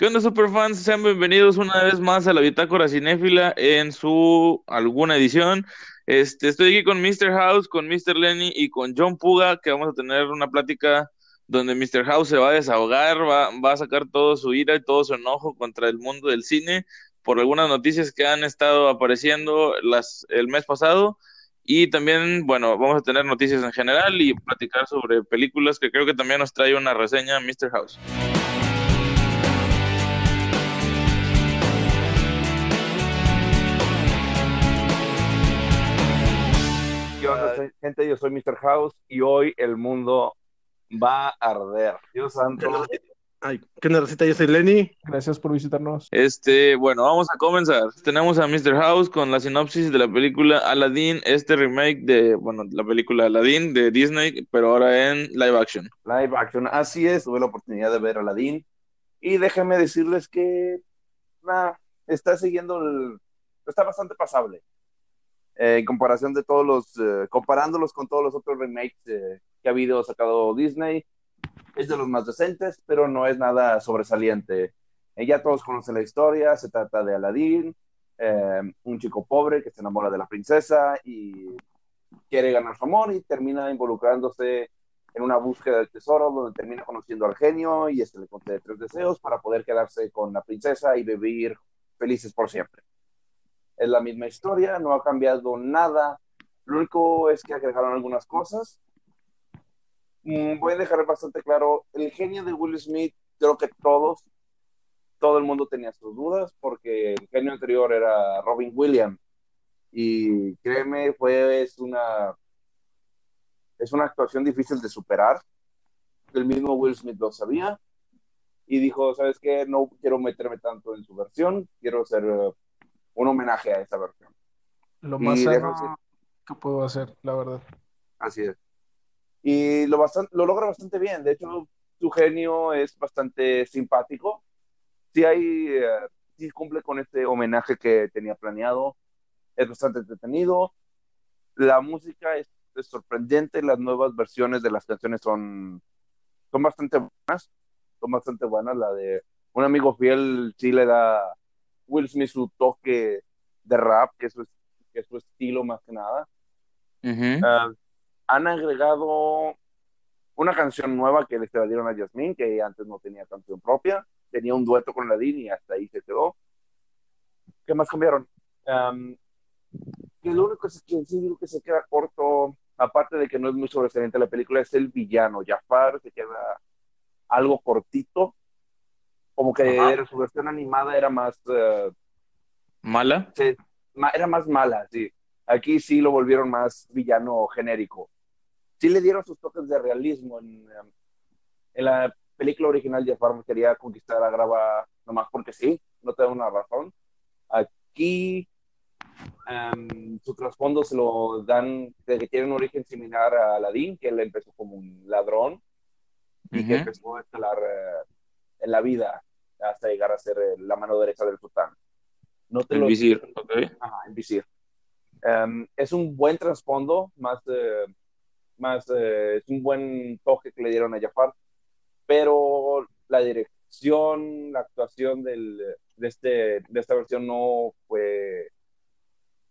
¿Qué onda, superfans? Sean bienvenidos una vez más a la Bitácora Cinéfila en su alguna edición. Este, estoy aquí con Mr. House, con Mr. Lenny y con John Puga, que vamos a tener una plática donde Mr. House se va a desahogar, va, va a sacar todo su ira y todo su enojo contra el mundo del cine por algunas noticias que han estado apareciendo las, el mes pasado. Y también, bueno, vamos a tener noticias en general y platicar sobre películas que creo que también nos trae una reseña Mr. House. Gente? Yo soy Mr. House y hoy el mundo va a arder. Dios santo. Ay, ¿qué onda, Rosita? Yo soy Lenny. Gracias por visitarnos. Este, bueno, vamos a comenzar. Tenemos a Mr. House con la sinopsis de la película Aladdin, este remake de, bueno, la película Aladdin de Disney, pero ahora en live action. Live action, así es. Tuve la oportunidad de ver Aladdin y déjenme decirles que nah, está siguiendo el, está bastante pasable. Eh, en comparación de todos los, eh, comparándolos con todos los otros remakes eh, que ha habido sacado Disney, es de los más decentes, pero no es nada sobresaliente. ya todos conocen la historia, se trata de Aladdin, un chico pobre que se enamora de la princesa y quiere ganar su amor y termina involucrándose en una búsqueda del tesoro donde termina conociendo al genio y este le concede tres deseos para poder quedarse con la princesa y vivir felices por siempre es la misma historia, no ha cambiado nada. Lo único es que agregaron algunas cosas. Mm, voy a dejar bastante claro, el genio de Will Smith, creo que todos, todo el mundo tenía sus dudas, porque el genio anterior era Robin Williams. Y créeme, fue es una, es una actuación difícil de superar. El mismo Will Smith lo sabía y dijo, ¿sabes qué? No quiero meterme tanto en su versión, quiero ser un homenaje a esa versión. Lo más sano que puedo hacer, la verdad. Así es. Y lo, bastante, lo logra bastante bien. De hecho, su genio es bastante simpático. Sí, hay, eh, sí cumple con este homenaje que tenía planeado. Es bastante entretenido. La música es, sorprendente. Las nuevas versiones de las canciones son, son bastante buenas. Son bastante buenas. La de un amigo fiel sí le da Will Smith su toque de rap, que es su, que es su estilo más que nada. Ah, han agregado una canción nueva que le dieron a Jasmine, que antes no tenía canción propia. Tenía un dueto con Ladin y hasta ahí se quedó. ¿Qué más cambiaron? que lo único que sí digo que se queda corto, aparte de que no es muy sobresaliente la película, es el villano. Jafar se queda algo cortito como que su versión animada era más... Eh, ¿Mala? Sí, era más mala, sí. Aquí sí lo volvieron más villano genérico. Sí le dieron sus toques de realismo. En, em, en la película original, Jafar quería conquistar a Grava nomás porque sí, no te da una razón. Aquí em, su trasfondo se lo dan de que tiene un origen similar a Aladdin, que él empezó como un ladrón y que empezó a escalar eh, en la vida hasta llegar a ser eh, la mano derecha del sultán. No el visir, Ajá, el visir. Em, es un buen trasfondo, más, eh, más eh, es un buen toque que le dieron a Jafar, pero la dirección, la actuación del, de, este, de esta versión no fue,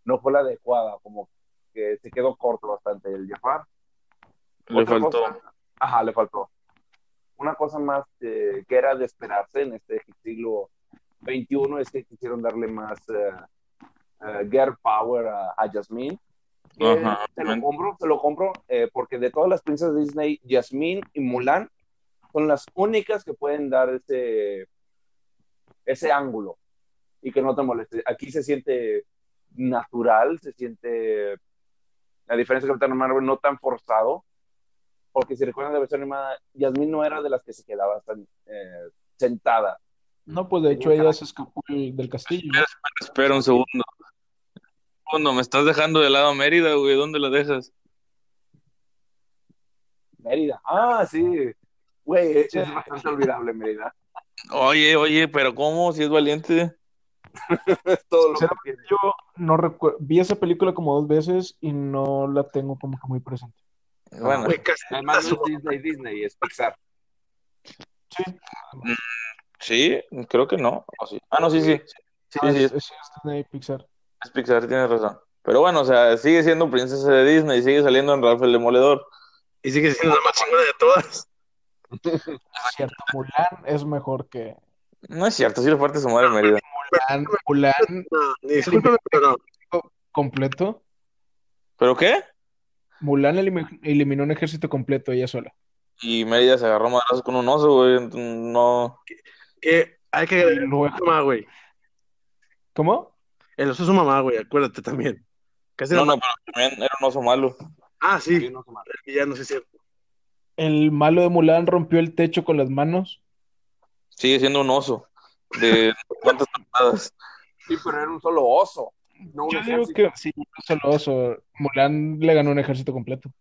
no fue la adecuada, como que se quedó corto bastante el Jafar. Le faltó. ajá, le faltó una cosa más que era de esperarse en este siglo XXI es que quisieron darle más uh, girl power a, a Jasmine. se lo compro, se lo compro, eh, porque de todas las princesas de Disney, Jasmine y Mulan son las únicas que pueden dar ese, ese ángulo y que no te moleste. Aquí se siente natural, se siente, a diferencia de Capitán Marvel, no tan forzado porque si recuerdan la versión animada, Yasmin no era de las que se quedaba tan, eh, sentada. No, pues de hecho ella se escapó del castillo. Espera, espera, un segundo. Un segundo, me estás dejando de lado Mérida, güey, ¿dónde la dejas? Mérida, ah, sí. Güey, es bastante olvidable Mérida. Oye, oye, pero ¿cómo? Si es valiente. Todo lo que yo no recuerdo, vi esa película como dos veces y no la tengo como que muy presente. Bueno, además no es Disney, Disney, es Pixar. Sí. Sí, creo que no. ¿o sí? Ah, no, sí, sí. Sí, Ah, sí, es, Disney Pixar. es Pixar, tienes razón. Pero bueno, o sea, sigue siendo princesa de Disney, sigue saliendo en Ralph el Demoledor. Y sigue siendo la más chingona de todas. Es cierto, Mulan es mejor que. No es cierto, sí le parte su madre Mérida. Mulan, Mulan No, pero no. completo. ¿Pero qué? Mulan elimi- eliminó un ejército completo ella sola. Y Mérida se agarró madrazos con un oso, güey. No. Que hay que agregar su mamá, güey. ¿Cómo? El oso es su mamá, güey, acuérdate también. Casi No, no- no, pero también era un oso malo. Ah, sí, Sí, no villano, sí es cierto. El malo de Mulan rompió el techo con las manos. Sigue siendo un oso. De cuántas temporadas. Sí, pero era un solo oso. No un Yo digo que sí, no solo oso. Mulan le ganó un ejército completo.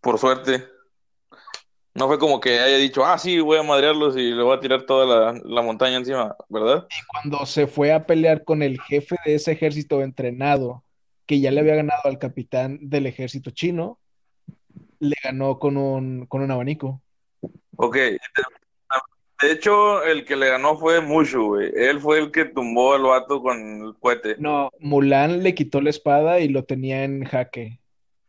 Por suerte. No fue como que haya dicho, ah, sí, voy a madrearlos y le voy a tirar toda la, la montaña encima, ¿verdad? Y cuando se fue a pelear con el jefe de ese ejército entrenado, que ya le había ganado al capitán del ejército chino, le ganó con un, con un abanico. Ok. De hecho, el que le ganó fue Mushu, güey. Él fue el que tumbó al vato con el cohete. No, Mulan le quitó la espada y lo tenía en jaque.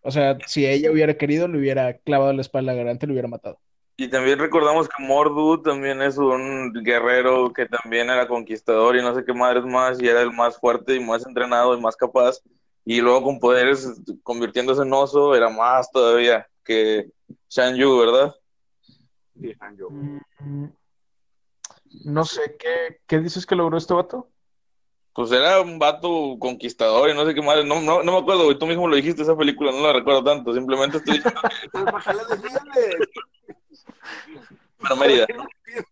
O sea, si ella hubiera querido, le hubiera clavado la espada garganta y lo hubiera matado. Y también recordamos que Mordu también es un guerrero que también era conquistador y no sé qué madres más, y era el más fuerte y más entrenado y más capaz. Y luego con poderes convirtiéndose en oso, era más todavía que Shan Yu, ¿verdad? Sí, Hanjo. Mm, No sé, ¿qué, qué dices que logró este vato? Pues era un vato conquistador y no sé qué madres. No, no, no me acuerdo, güey. Tú mismo lo dijiste esa película, no la recuerdo tanto. Simplemente estoy diciendo que Pero ¿para qué la defiendes? era Mérida.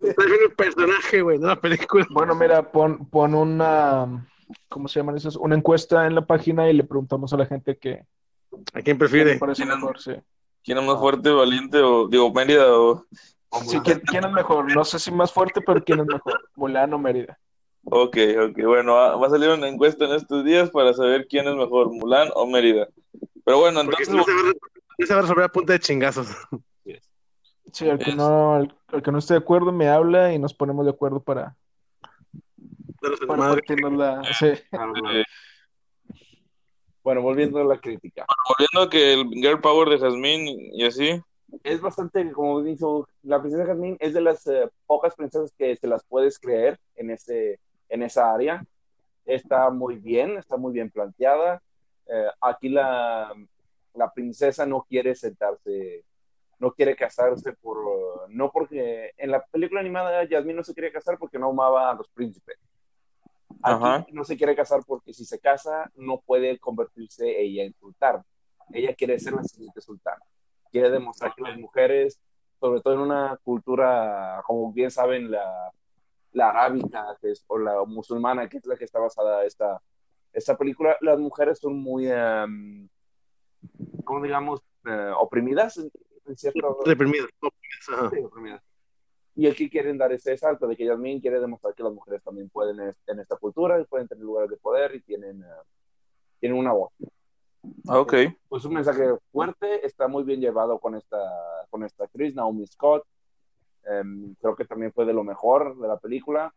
Está bien el personaje, güey, no la película. Bueno, mira, pon, pon una, ¿cómo se llaman esas? Una encuesta en la página y le preguntamos a la gente qué, ¿A quién prefiere? parece ¿Quién es? mejor, sí. ¿Quién es más fuerte, valiente o, digo, Mérida o... Sí, ¿quién, quién es mejor? No sé si más fuerte, pero ¿quién es mejor? Mulan o Mérida. Ok, ok. Bueno, va, a salir una encuesta en estos días para saber quién es mejor, Mulan o Mérida. Pero bueno, entonces... no se va, a- no se va a resolver a punta de chingazos. Sí, al que no, al, al que no esté de acuerdo me habla y nos ponemos de acuerdo para, en para partirnos la... Sí. Claro. eh, Bueno, volviendo a la crítica. volviendo a que el Girl Power de Jasmine y así... Es bastante, como dijo, la princesa Jasmine es de las eh, pocas princesas que te las puedes creer en, ese, en esa área. Está muy bien, está muy bien planteada. Eh, aquí la, la princesa no quiere sentarse, no quiere casarse por, no porque en la película animada Jasmine no se quería casar porque no amaba a los príncipes. Aquí Ajá. no se quiere casar porque si se casa no puede convertirse ella en sultana. Ella quiere ser la siguiente sultana. Quiere demostrar que las mujeres, sobre todo en una cultura, como bien saben, la, la arábica que es, o la musulmana, que es la que está basada esta, esta película, las mujeres son muy, um, ¿cómo digamos?, eh, oprimidas en, cierto Reprimido. Ajá. Sí, oprimidas. Y aquí quieren dar ese salto de que Yasmin quiere demostrar que las mujeres también pueden en esta cultura, y pueden tener lugares de poder y tienen, eh, tienen una voz. Ok. Pues un mensaje fuerte, está muy bien llevado con esta, con esta actriz, Naomi Scott. Em, creo que también fue de lo mejor de la película.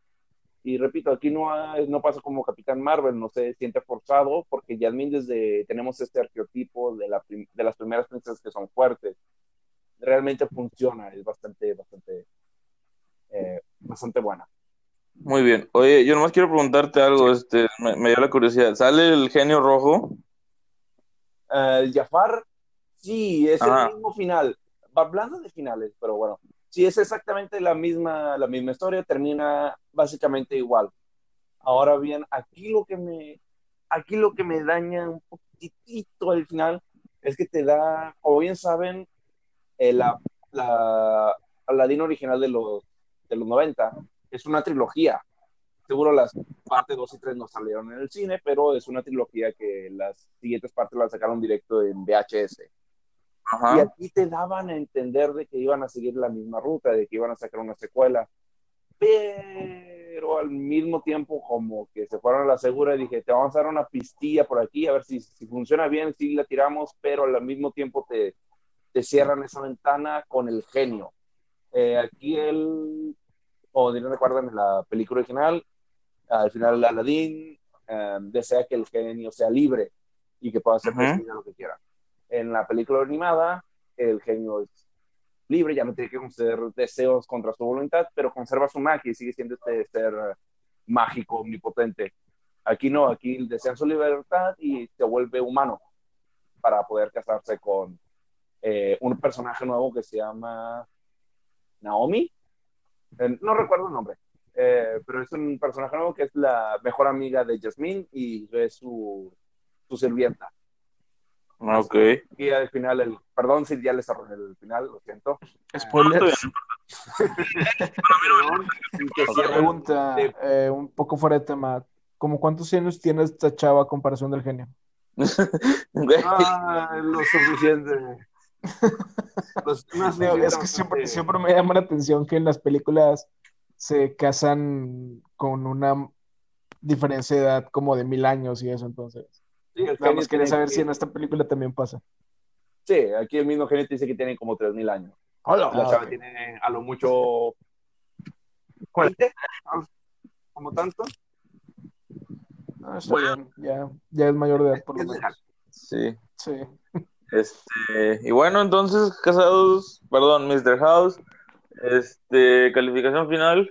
Y repito, aquí no, no pasa como Capitán Marvel, no se siente forzado, porque Yasmin desde tenemos este arqueotipo de, la, de las primeras princesas que son fuertes. Realmente funciona, es bastante, bastante, eh, bastante buena. Muy bien. Oye, yo nomás quiero preguntarte algo, este, me, me dio la curiosidad. ¿Sale el genio rojo? Eh, Jafar, sí, es el mismo final. Va Hablando de finales, pero bueno, sí es exactamente la misma, la misma historia, termina básicamente igual. Ahora bien, aquí lo que me, aquí lo que me daña un poquitito al final es que te da, como bien saben, eh, la, la Aladdin original de los, de los 90 es una trilogía. Seguro las partes 2 y 3 no salieron en el cine, pero es una trilogía que las siguientes partes las sacaron directo en VHS. Y Ajá. aquí te daban a entender de que iban a seguir la misma ruta, de que iban a sacar una secuela. Pero al mismo tiempo, como que se fueron a la segura, y dije, te vamos a dar una pistilla por aquí, a ver si, si funciona bien, si la tiramos, pero al mismo tiempo te, te cierran esa ventana con el genio. Eh, aquí el, o si no recuerdan en la película original, al final Aladdin eh, desea que el genio sea libre y que pueda hacer uh lo que quiera. En la película animada, el genio es libre, ya no tiene que conceder deseos contra su voluntad, pero conserva su magia y sigue siendo este ser mágico, omnipotente. Aquí no, aquí desean su libertad y se vuelve humano para poder casarse con eh, un personaje nuevo que se llama Naomi. Eh, no recuerdo el nombre, eh, pero es un personaje nuevo que es la mejor amiga de Jasmine y es su, su sirvienta. Ok. Y al final, el, perdón si ya les arruiné el final, lo siento. Spoilers. Cierra- pregunta, Sí. eh, un poco fuera de tema. ¿Cómo cuántos años tiene esta chava a comparación del genio? Ah, lo suficiente. Los- Digo, es que siempre, siempre me llama la atención que en las películas se casan con una diferencia de edad como de mil años y eso, entonces. Sí, Nada más quería saber que- si en esta película también pasa. Sí, aquí el mismo genio dice que tiene como 3.000 años. La Ah, chava tiene a lo mucho 40, como tanto. Ah, está bien, ya, ya es mayor de edad por lo menos. Sí. Sí. Este, y bueno, entonces, casados, perdón, Mr. House, este, calificación final.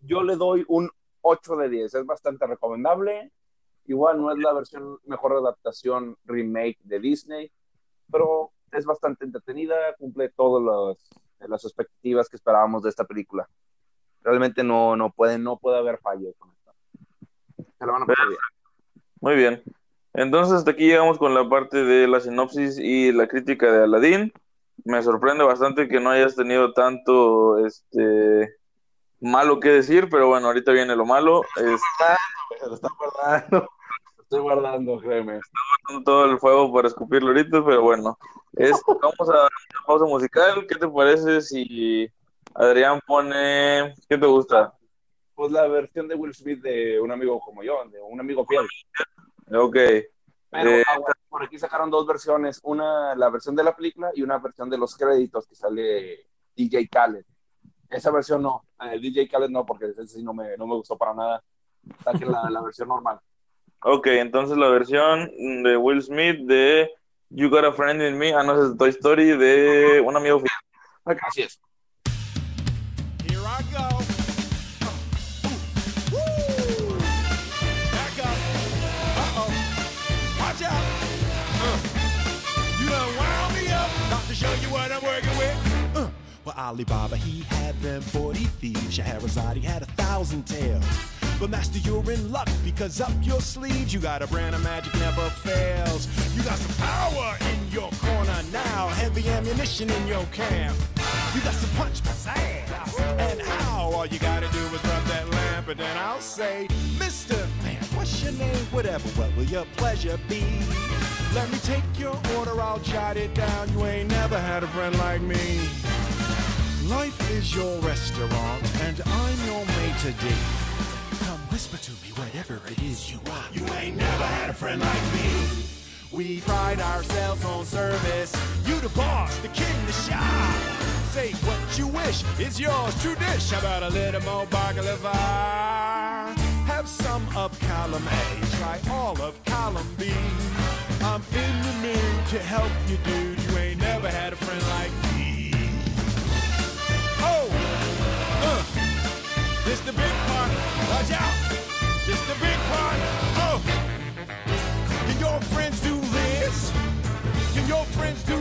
Yo le doy un 8 de 10. Es bastante recomendable. Igual no es la versión mejor adaptación remake de Disney, pero es bastante entretenida, cumple todas las, las expectativas que esperábamos de esta película. Realmente no, no, puede, no puede haber fallo con esto. Se la van a pasar bien. Muy bien. Entonces, hasta aquí llegamos con la parte de la sinopsis y la crítica de Aladdin. Me sorprende bastante que no hayas tenido tanto, este, malo que decir, pero bueno, ahorita viene lo malo. Es Se lo está guardando. Lo estoy guardando, créeme. todo el fuego para escupirlo ahorita, pero bueno. Es, vamos a dar una pausa musical. ¿Qué te parece si Adrián pone... ¿Qué te gusta? Pues la versión de Will Smith de un amigo como yo, de un amigo fiel. Ok. Pero Eh, agua, por aquí sacaron dos versiones, una la versión de la película y una versión de los créditos que sale DJ Khaled. Esa versión no, eh, DJ Khaled no, porque ese sí no me, no me gustó para nada. Saquen la, la versión normal. Ok, entonces la versión de Will Smith de You Got a Friend in Me, ah, no, es Toy Story de un amigo. Así es. Alibaba, he had them 40 thieves. Shahrazad, he had a thousand tales. But master, you're in luck because up your sleeves you got a brand of magic never fails. You got some power in your corner now, heavy ammunition in your camp. You got some punch, pizzazz, and how? All you gotta do is rub that lamp, and then I'll say, Mister Man, what's your name? Whatever, what will your pleasure be? Let me take your order, I'll jot it down. You ain't never had a friend like me. Life is your restaurant, and I'm your maitre d'. Come whisper to me whatever it is you want. You ain't never had a friend like me. We pride ourselves on service. You the boss, the king, the shop. Say what you wish, it's yours, true dish. How about a little more baklava? Have some of column A, try all of column B. I'm in the mood to help you, dude. You ain't never had a friend like me. This the big part. Watch out, this the big part. Oh, can your friends do this? Can your friends do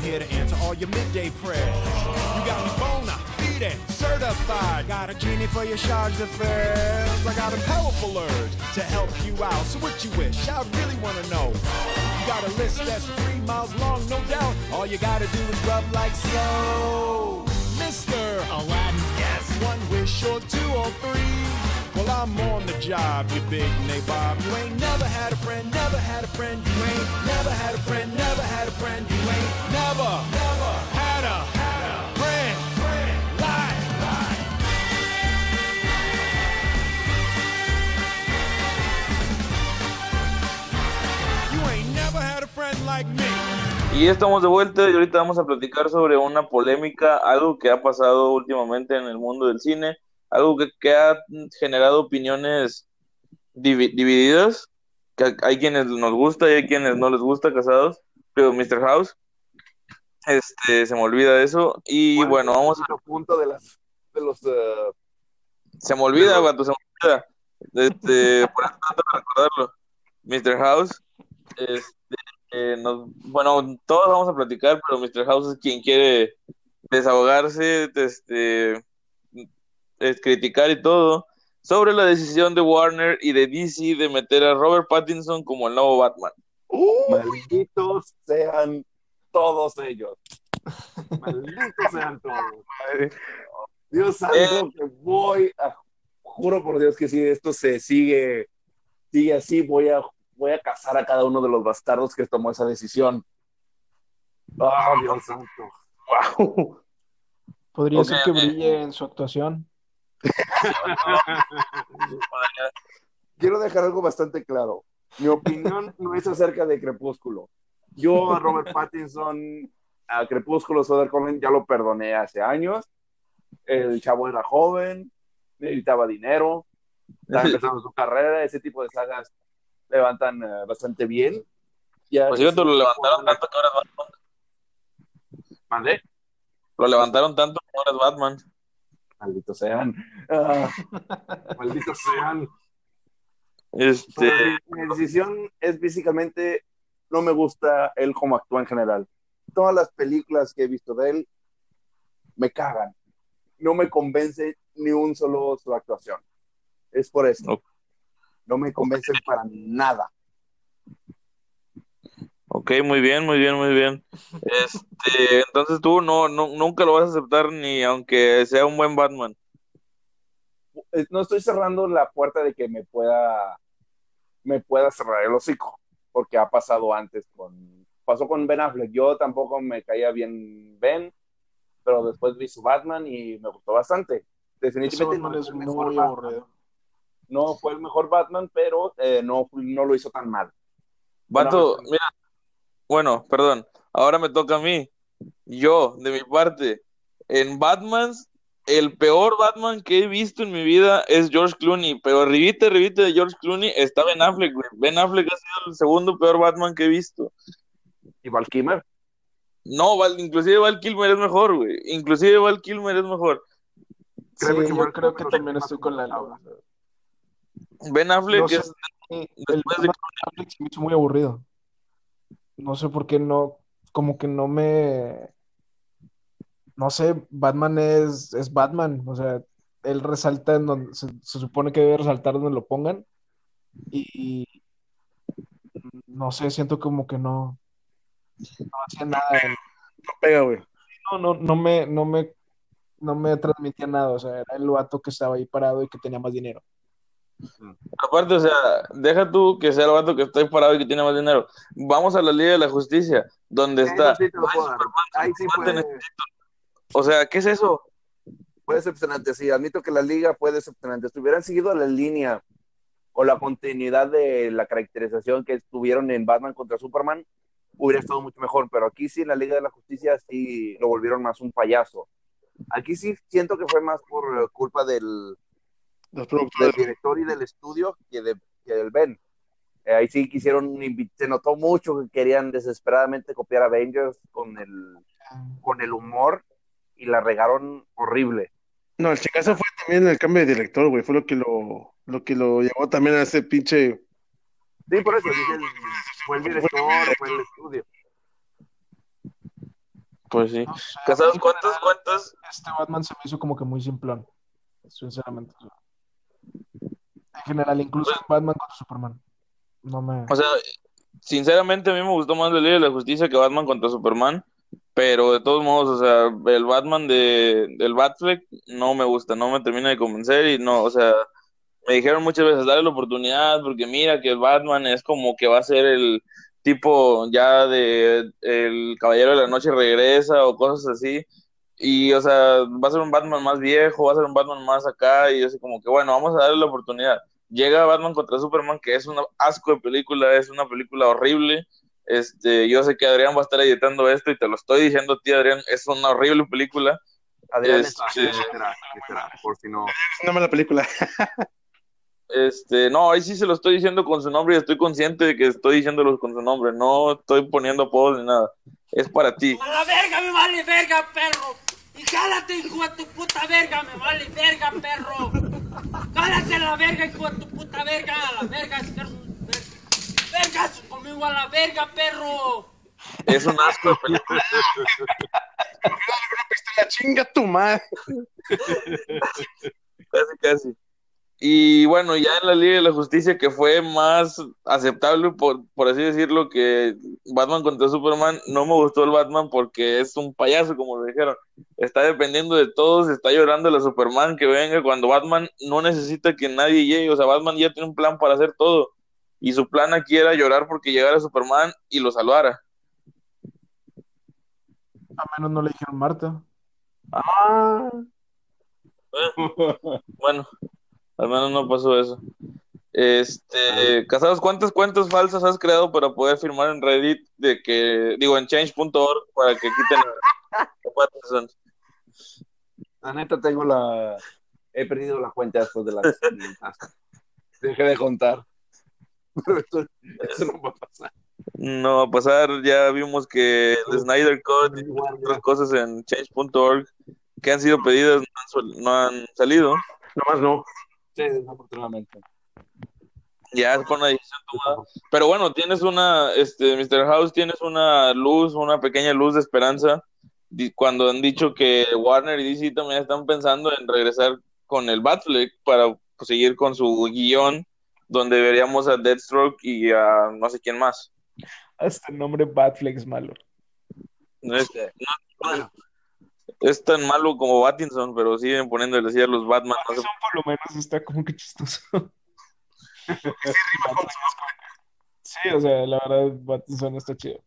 I'm here to answer all your midday prayers. You got me bona fide, certified. Got a genie for your charge d'affaires. I got a powerful urge to help you out. So what you wish? I really want to know. You got a list that's three miles long, no doubt. All you gotta do is rub like so. Mr. Aladdin, yes. One wish or two or three. I'm on the job, you big nabob. You ain't never had a friend, never had a friend. You ain't never had a friend. Y estamos de vuelta y ahorita vamos a platicar sobre una polémica, algo que ha pasado últimamente en el mundo del cine, algo que, que ha generado opiniones divi- divididas, que hay quienes nos gusta y hay quienes no les gusta casados, pero Mr. House, este, se me olvida eso y bueno, vamos a... punto de las de los eh, Se me olvida, vato, se me olvida. Este, por eso trato de recordarlo. Mr. House, este, eh, nos- bueno, todos vamos a platicar, pero Mr. House es quien quiere desahogarse, este, es criticar y todo, sobre la decisión de Warner y de DC de meter a Robert Pattinson como el nuevo Batman. malditos sean todos ellos. Malditos sean todos. Dios santo, Eh. que voy a, juro por Dios que si esto se sigue, sigue así, voy a, voy a cazar a cada uno de los bastardos que tomó esa decisión. Ah, Dios santo. Wow. Podría ser que brille en su actuación. Quiero dejar algo bastante claro. Mi opinión no es acerca de Crepúsculo. Yo a Robert Pattinson, a Crepúsculo, Soder Cohen, ya lo perdoné hace años. El chavo era joven, necesitaba dinero, estaba empezando su carrera, ese tipo de sagas levantan eh, bastante bien. Ya Pues cierto, lo levantaron tanto que ahora es Batman. ¿Mandé? Lo levantaron tanto que ahora es Batman. Malditos sean. Ah, malditos sean. Este, mi, decisión es físicamente, no me gusta él como actúa en general. Todas las películas que he visto de él me cagan. No me convence ni un solo su actuación. Es por eso. Ok. No me convencen para nada. Ok, muy bien, muy bien, muy bien. Este, entonces tú no, no, nunca lo vas a aceptar ni aunque sea un buen Batman. Eh, No estoy cerrando la puerta de que me pueda, me pueda cerrar el hocico, porque ha pasado antes con, pasó con Ben Affleck. Yo tampoco me caía bien Ben, pero después vi su Batman y me gustó bastante. Definitivamente no, es muy aburrido. no fue el mejor Batman, pero eh, no, no lo hizo tan mal. Vato, mira, bueno, perdón, ahora me toca a mí. Yo, de mi parte, en Batman, el peor Batman que he visto en mi vida es George Clooney, pero arribita, arribita de George Clooney está Ben Affleck, güey. Ben Affleck ha sido el segundo peor Batman que he visto. Y Val Kilmer, No, Val- inclusive Val Kilmer es mejor, güey. Inclusive Val Kilmer es mejor. Sí, Créeme que yo creo que también estoy con la habla. Ben Affleck No sé, es el después de Batman de Affleck se me hizo muy aburrido. No sé por qué no, como que no me, no sé, Batman es, es Batman, o sea, él resalta en donde se, se supone que debe resaltar donde lo pongan y no sé, siento como que no, no hacía nada, No pega, güey. no, no, no me, no me, no me transmitía nada, o sea, era el vato que estaba ahí parado y que tenía más dinero. Aparte, o sea, deja tú que sea el vato que está parado y que tiene más dinero. Vamos a la Liga de la Justicia, donde está. Sí Ahí sí. O sea, ¿qué es eso? fue decepcionante, sí, admito que la liga fue decepcionante. Si hubieran seguido la línea o la continuidad de la caracterización que tuvieron en Batman contra Superman, hubiera estado mucho mejor, pero aquí sí en la Liga de la Justicia sí lo volvieron más un payaso. Aquí sí siento que fue más por culpa del, del productores. director y del estudio que, de, que del Ben. Eh, ahí sí quisieron, se notó mucho que querían desesperadamente copiar a Avengers con el, con el humor y la regaron horrible. No, el chingazo fue también el cambio de director, güey. Fue lo que lo, lo que lo llevó también a ese pinche. Sí, por eso dije, el- fue el director, fue el estudio. Pues sí. No sé, Casados, en ¿cuántas, general, cuántas? Este Batman se me hizo como que muy simplón, sinceramente. En general, incluso Batman contra Superman. No me. O sea, sinceramente a mí me gustó más la Liga de la Justicia que Batman contra Superman, pero de todos modos, o sea, el Batman de del Batfleck no me gusta, no me termina de convencer y no, o sea, me dijeron muchas veces, dale la oportunidad, porque mira que el Batman es como que va a ser el tipo ya de el Caballero de la Noche regresa o cosas así. Y, o sea, va a ser un Batman más viejo, va a ser un Batman más acá, y yo así como que, bueno, vamos a darle la oportunidad. Llega Batman contra Superman, que es un asco de película, es una película horrible. Este, yo sé que Adrián va a estar editando esto y te lo estoy diciendo a ti, Adrián, es una horrible película. Adrián Este- espera, espera, por si no. Es una mala película. Este, no, ahí sí se lo estoy diciendo con su nombre y estoy consciente de que estoy diciéndolo con su nombre, no estoy poniendo apodos ni nada. Es para ti. A la verga me vale verga, perro. Y jálate, hijo de tu puta verga, me vale verga, perro. Jálate a la verga, hijo de tu puta verga. A la verga, vergas conmigo a la verga, perro. Es un asco de película. La chinga tu madre. Casi, casi. Y bueno, ya en la Liga de la Justicia, que fue más aceptable, por, por así decirlo, que Batman contra Superman, no me gustó el Batman porque es un payaso, como lo dijeron. Está dependiendo de todos, está llorando la Superman que venga cuando Batman no necesita que nadie llegue. O sea, Batman ya tiene un plan para hacer todo. Y su plan aquí era llorar porque llegara Superman y lo salvara. A menos no le dijeron Marta. Ah, Bueno, al menos no pasó eso. Este, Casados, ¿cuántas cuentas falsas has creado para poder firmar en Reddit de que, digo, en change.org para que quiten? La neta tengo la... He perdido la cuenta después de 500. Dejé de contar. Pero esto, esto no va a pasar. No va a pasar, ya vimos que el Snyder Cut y otras cosas en change.org que han sido pedidas no han, no han salido. nomás no. Sí, desafortunadamente. Ya es por una decisión tomada. Pero bueno, tienes una, este, Mr. House, tienes una luz, una pequeña luz de esperanza. Cuando han dicho que Warner y DC también están pensando en regresar con el Batfleck para seguir con su guion, donde veríamos a Deathstroke y a no sé quién más. Hasta el nombre Batflex malo. No es, no es tan malo como Battinson, pero siguen poniéndole así a los Batman. no sé- Eso por lo menos está como que chistoso. Sí, o sea, la verdad, Battinson está chido.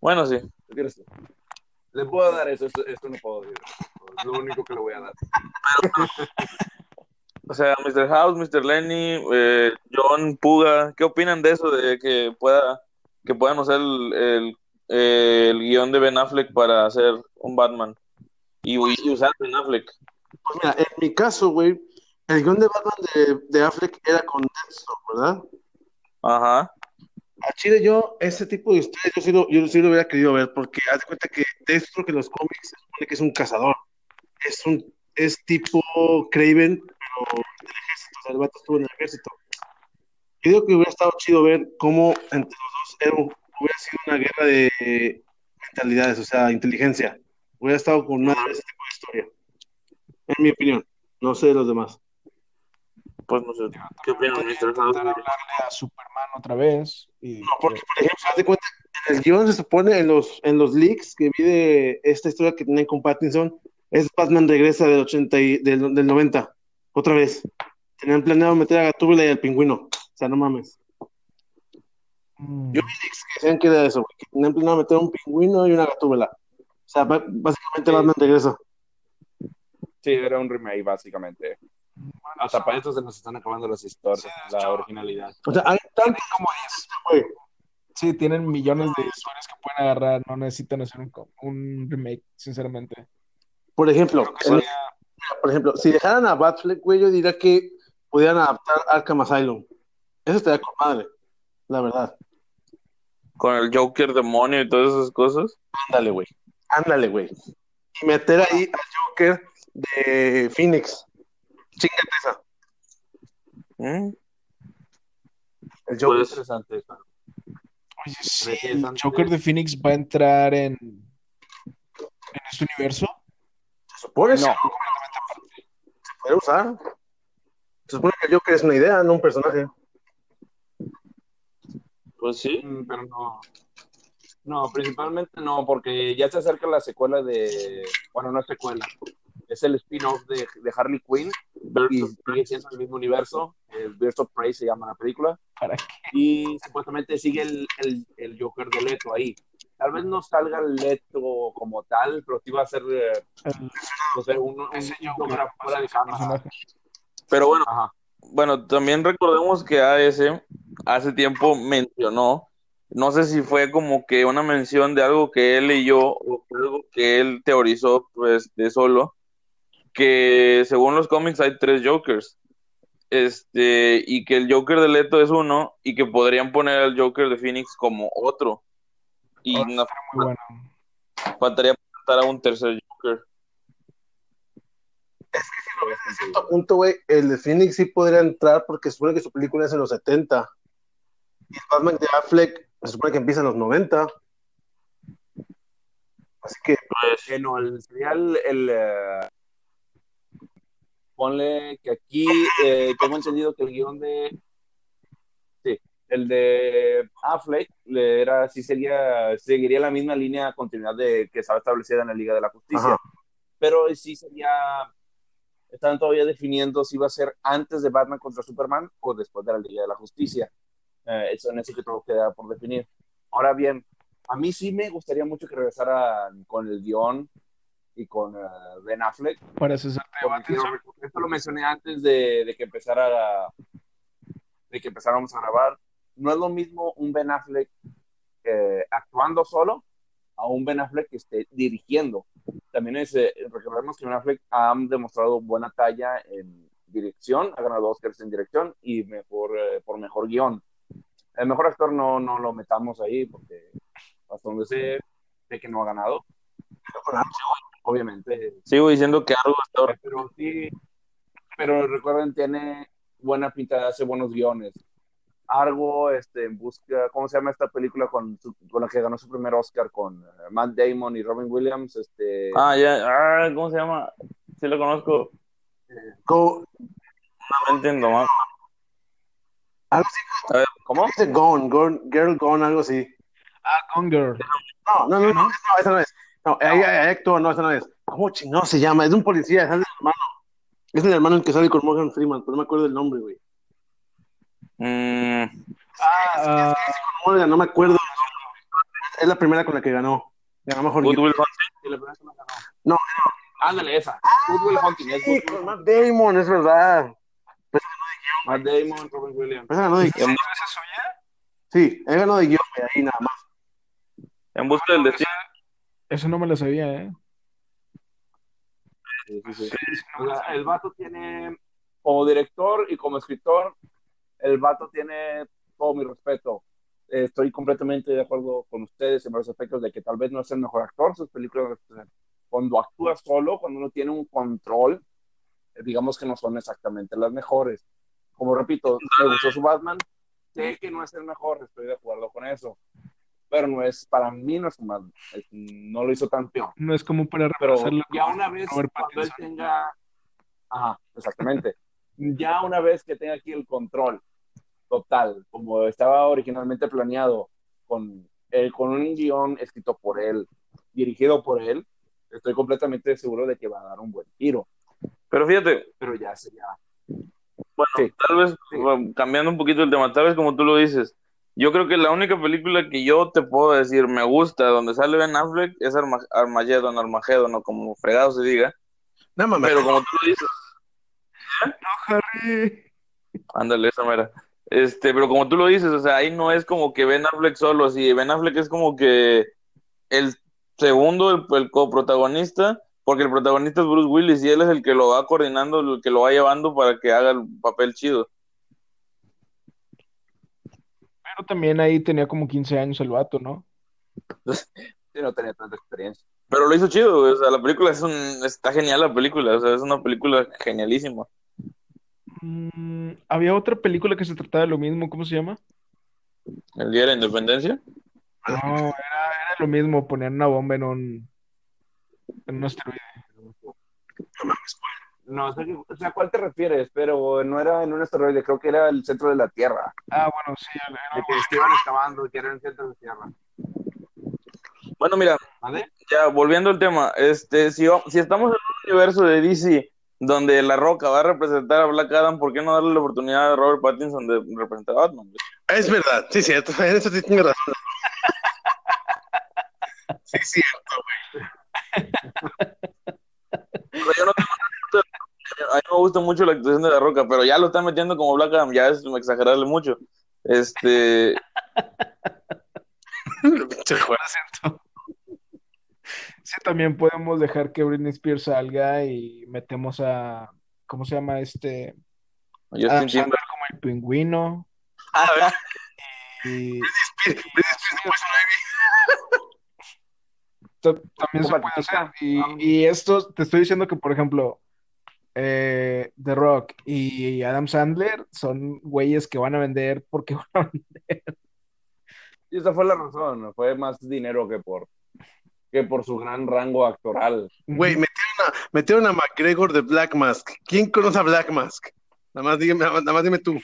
Bueno, sí. ¿Qué quieres tú? Le puedo dar eso, esto, esto no puedo decir. Es lo único que le voy a dar. O sea, Mr. House, Mr. Lenny, eh, John Puga, ¿qué opinan de eso de que pueda que puedan usar el, el, eh, el guion de Ben Affleck para hacer un Batman y, y usar Ben Affleck? Pues mira, en mi caso, güey, el guion de Batman de, de Affleck era con Deathstroke, ¿verdad? Ajá. A Chile yo, ese tipo de historias, yo sí lo, yo sí lo hubiera querido ver, porque haz de cuenta que Deathstroke en los cómics se supone que es un cazador. Es un, es tipo Craven, pero del ejército, o sea, el vato estuvo en el ejército. Yo digo que hubiera estado chido ver cómo entre los dos era hubiera sido una guerra de mentalidades, o sea, inteligencia. Hubiera estado con una ese tipo de historia. En mi opinión. No sé de los demás. Pues no sé. ¿Qué opinan, hablarle a Superman otra vez. Y, No, porque, por ejemplo, haz de cuenta, en el guion se supone, en los, en los leaks que vi de esta historia que tienen con Pattinson, es Batman regresa del 80 y, del, del 90, otra vez. Tenían planeado meter a Gatúbela y al pingüino. O sea, no mames. Mm, Yo vi leaks que decían que era eso, güey, que tenían planeado meter un pingüino y una Gatúbela. O sea, básicamente Sí. Batman regresa. Sí, era un remake, básicamente. bueno, Hasta para esto se nos están acabando las historias, Sí, la originalidad. O sea, hay tanto como diez. güey. Sí, tienen millones de historias que pueden agarrar. No necesitan hacer un, remake, sinceramente. Por ejemplo, por ejemplo, si dejaran a Batfleck, güey, yo diría que pudieran adaptar Arkham Asylum. Eso estaría con madre, la verdad. Con el Joker demonio y todas esas cosas. Ándale, güey. Ándale, güey. Y meter ahí al Joker de Phoenix. Chingate esa. ¿Mm? El Joker. Pues- interesante eso. Oye, sí, el Joker de Phoenix va a entrar en, en este universo. Se supone No. se puede usar. Se supone que el Joker es una idea, no un personaje. Pues sí. Mm, Pero no. No, principalmente no, porque ya se acerca la secuela de. Bueno, no es secuela. Es el spin-off de, de Harley Quinn. y sigue siendo el mismo universo. El Birds of Prey se llama la película. ¿Para qué? Y supuestamente sigue el, el, el Joker de Leto ahí. Tal vez no salga el Leto como tal, pero sí va a ser, eh, no sé, un, un, un fuera de cámara. Pero bueno, Ajá. bueno, también recordemos que AS hace tiempo mencionó, no sé si fue como que una mención de algo que él leyó o fue algo que él teorizó pues de solo, que según los cómics hay tres Jokers. Este, y que el Joker de Leto es uno, y que podrían poner al Joker de Phoenix como otro. Y Oh, nos Muy bueno. faltaría presentar a un tercer Joker. A cierto punto, güey, el de Phoenix sí podría entrar porque supone que su película es en los 70. Y el Batman de Affleck se supone que empieza en los 90. Así que, Que no, el, sería el, el, eh, ponle que aquí eh, tengo entendido que el guion de sí, el de Affleck le era sí sería seguiría la misma línea de continuidad de que estaba establecida en la Liga de la Justicia, Ajá. pero sí sería están todavía definiendo si va a ser antes de Batman contra Superman o después de la Liga de la Justicia. Eh, eso en eso que todo queda por definir. Ahora bien, a mí sí me gustaría mucho que regresara con el guion y con eh, Ben Affleck. Para quiero- esto lo mencioné antes de, de que empezara de que empezáramos a grabar. No es lo mismo un Ben Affleck eh, actuando solo a un Ben Affleck que esté dirigiendo. También es, eh, recordemos que Ben Affleck ha demostrado buena talla en dirección, ha ganado Oscars en dirección y mejor eh, por mejor guion. El mejor actor no, no lo metamos ahí porque hasta donde sé, sé que no ha ganado. Obviamente, Sigo diciendo que algo está pero sí, pero recuerden, tiene buena pinta, hace buenos guiones. Argo, este, en busca, ¿cómo se llama esta película con, su- con la que ganó su primer Oscar con eh, Matt Damon y Robin Williams? Este, Ah, ya, ah, ¿cómo se llama? Sí lo conozco, go, no entiendo más. ¿Cómo? dice Gone, Gone, Girl Gone, algo así. Ah, Gone Girl. No, no, no, no, no, esa no es. No, ahí, ahí actúa, no, esa no es. ¿Cómo chingado se llama? Es de un policía, es el hermano. Es el hermano el que sale con Morgan Freeman, pero no me acuerdo el nombre, güey. Mm, Ah, Morgan, no me acuerdo. Es la primera con la que ganó. Ganó mejor Good guion. Will Hunting. Sí, la primera que me ganó. No. Ándale, esa. Good Will Hunting. Es Sí, Good con Matt Damon, es verdad. Matt Damon, Robin Williams. Esa ganó de guion. En, Sí, él ganó de güey, ahí nada más. en busca del destino. eso no me lo sabía, ¿eh? Sí, sí, sí. O sea, el vato tiene, como director y como escritor, el vato tiene todo mi respeto. Estoy completamente de acuerdo con ustedes en varios aspectos de que tal vez no es el mejor actor. Sus películas, cuando actúa solo, cuando uno tiene un control, digamos que no son exactamente las mejores. Como repito, me gustó su Batman. Sé que no es el mejor, estoy de acuerdo con eso. Pero no es, para mí no es un Batman. No lo hizo tan peor No es como para pero ya una vez cuando él tenga ajá exactamente ya una vez que tenga aquí el control total como estaba originalmente planeado con el con un guion escrito por él dirigido por él estoy completamente seguro de que va a dar un buen tiro Pero fíjate, pero ya sería bueno, Sí. tal vez Sí. bueno, cambiando un poquito el tema, tal vez como tú lo dices, yo creo que la única película que yo te puedo decir me gusta donde sale Ben Affleck es Arma- Armageddon, Armageddon, o como fregado se diga, No mames. pero como tú lo dices, Harry. ándale, esa mera. Este, pero como tú lo dices, o sea, ahí no es como que Ben Affleck solo, sí, Ben Affleck es como que el segundo, el, el coprotagonista, porque el protagonista es Bruce Willis y él es el que lo va coordinando, el que lo va llevando para que haga el papel chido. Pero también ahí tenía como 15 años el vato, ¿no? sí, no tenía tanta experiencia Pero lo hizo chido, o sea, la película es un, está genial la película, o sea, es una película genialísima. Mm, había otra película que se trataba de lo mismo, ¿cómo se llama? El Día de la Independencia. No, era, era lo mismo, ponían una bomba en un, un asteroide. no sé qué- o sea, ¿a cuál te refieres? Pero no era en un asteroide, creo que era el centro de la Tierra. Ah, bueno, sí, era algo que estaban excavando, que era en el centro de la Tierra. Bueno, mira, ¿Vale? ya volviendo al tema, este, si, si estamos en un universo de DC donde La Roca va a representar a Black Adam, ¿por qué no darle la oportunidad a Robert Pattinson de representar a Batman? güey? Es verdad, sí, cierto. En eso sí tienes razón. Sí, cierto. O sea, yo no tengo nada a mí me gusta mucho la actuación de La Roca, pero ya lo están metiendo como Black Adam, ya es exagerarle mucho. Este. Sí, también podemos dejar que Britney Spears salga y metemos a, ¿cómo se llama este? Justin Adam. Sandler como el pingüino. Ah, ¿verdad? Y ta- también se puede hacer. Y, y esto, te estoy diciendo que, por ejemplo, eh, The Rock y Adam Sandler son güeyes que van a vender porque van a Y esa fue la razón, fue más dinero que por, que por su gran rango actoral. Güey, metieron a, metieron a McGregor de Black Mask. ¿Quién conoce a Black Mask? Nada más, dígame, nada más dime tú.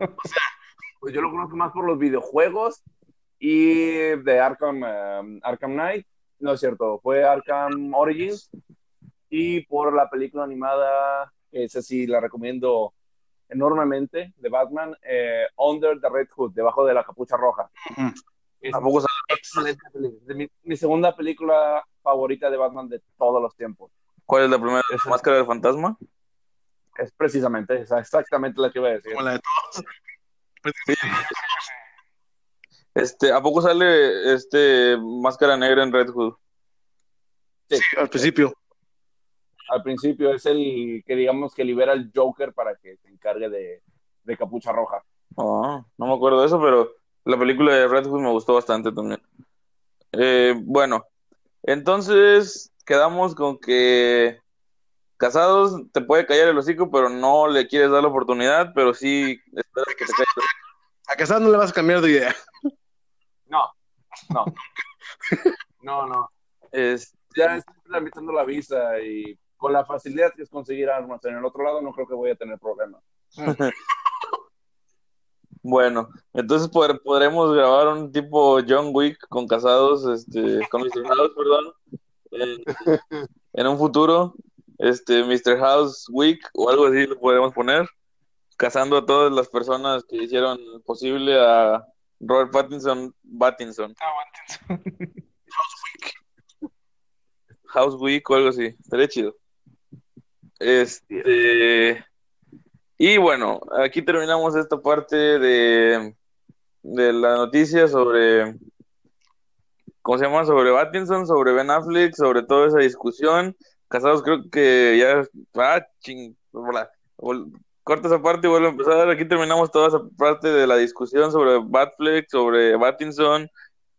Pues yo lo conozco más por los videojuegos y de Arkham, eh, Arkham Knight. No es cierto, fue Arkham Origins y por la película animada, esa sí la recomiendo enormemente, de Batman, eh, Under the Red Hood, debajo de la capucha roja. Es Tampoco sale- excelente película. De mi, mi segunda película favorita de Batman de todos los tiempos. ¿Cuál es la primera? Esa. ¿Máscara del fantasma? Es precisamente esa, exactamente la que iba a decir. Como la de todos. Este, ¿a poco sale este Máscara Negra en Red Hood? Sí, al principio. Al principio es el que digamos que libera el Joker para que se encargue de, de Capucha Roja. Ah, no me acuerdo de eso, pero la película de Red Hood me gustó bastante también. Eh, bueno, entonces quedamos con que Casados te puede callar el hocico, pero no le quieres dar la oportunidad, pero sí esperas que te calles. A Casado no le vas a cambiar de idea. No, no. No, no. Es- Ya estoy tramitando la visa y con la facilidad que es conseguir armas en el otro lado, no creo que voy a tener problemas. bueno, entonces pod- podremos grabar un tipo John Wick con Casados, este, con Mr. House, perdón, en, en un futuro, este, Mr. House Wick o algo así lo podemos poner, casando a todas las personas que hicieron posible a Robert Pattinson, Pattinson, House Week o algo así, estaría chido. Este, y bueno, aquí terminamos esta parte de, de la noticia sobre, ¿cómo se llama? Sobre Pattinson, sobre Ben Affleck, sobre toda esa discusión. Casados creo que ya, ah, ching, bla, corta esa parte y vuelve a empezar. Aquí terminamos toda esa parte de la discusión sobre Batfleck, sobre Pattinson.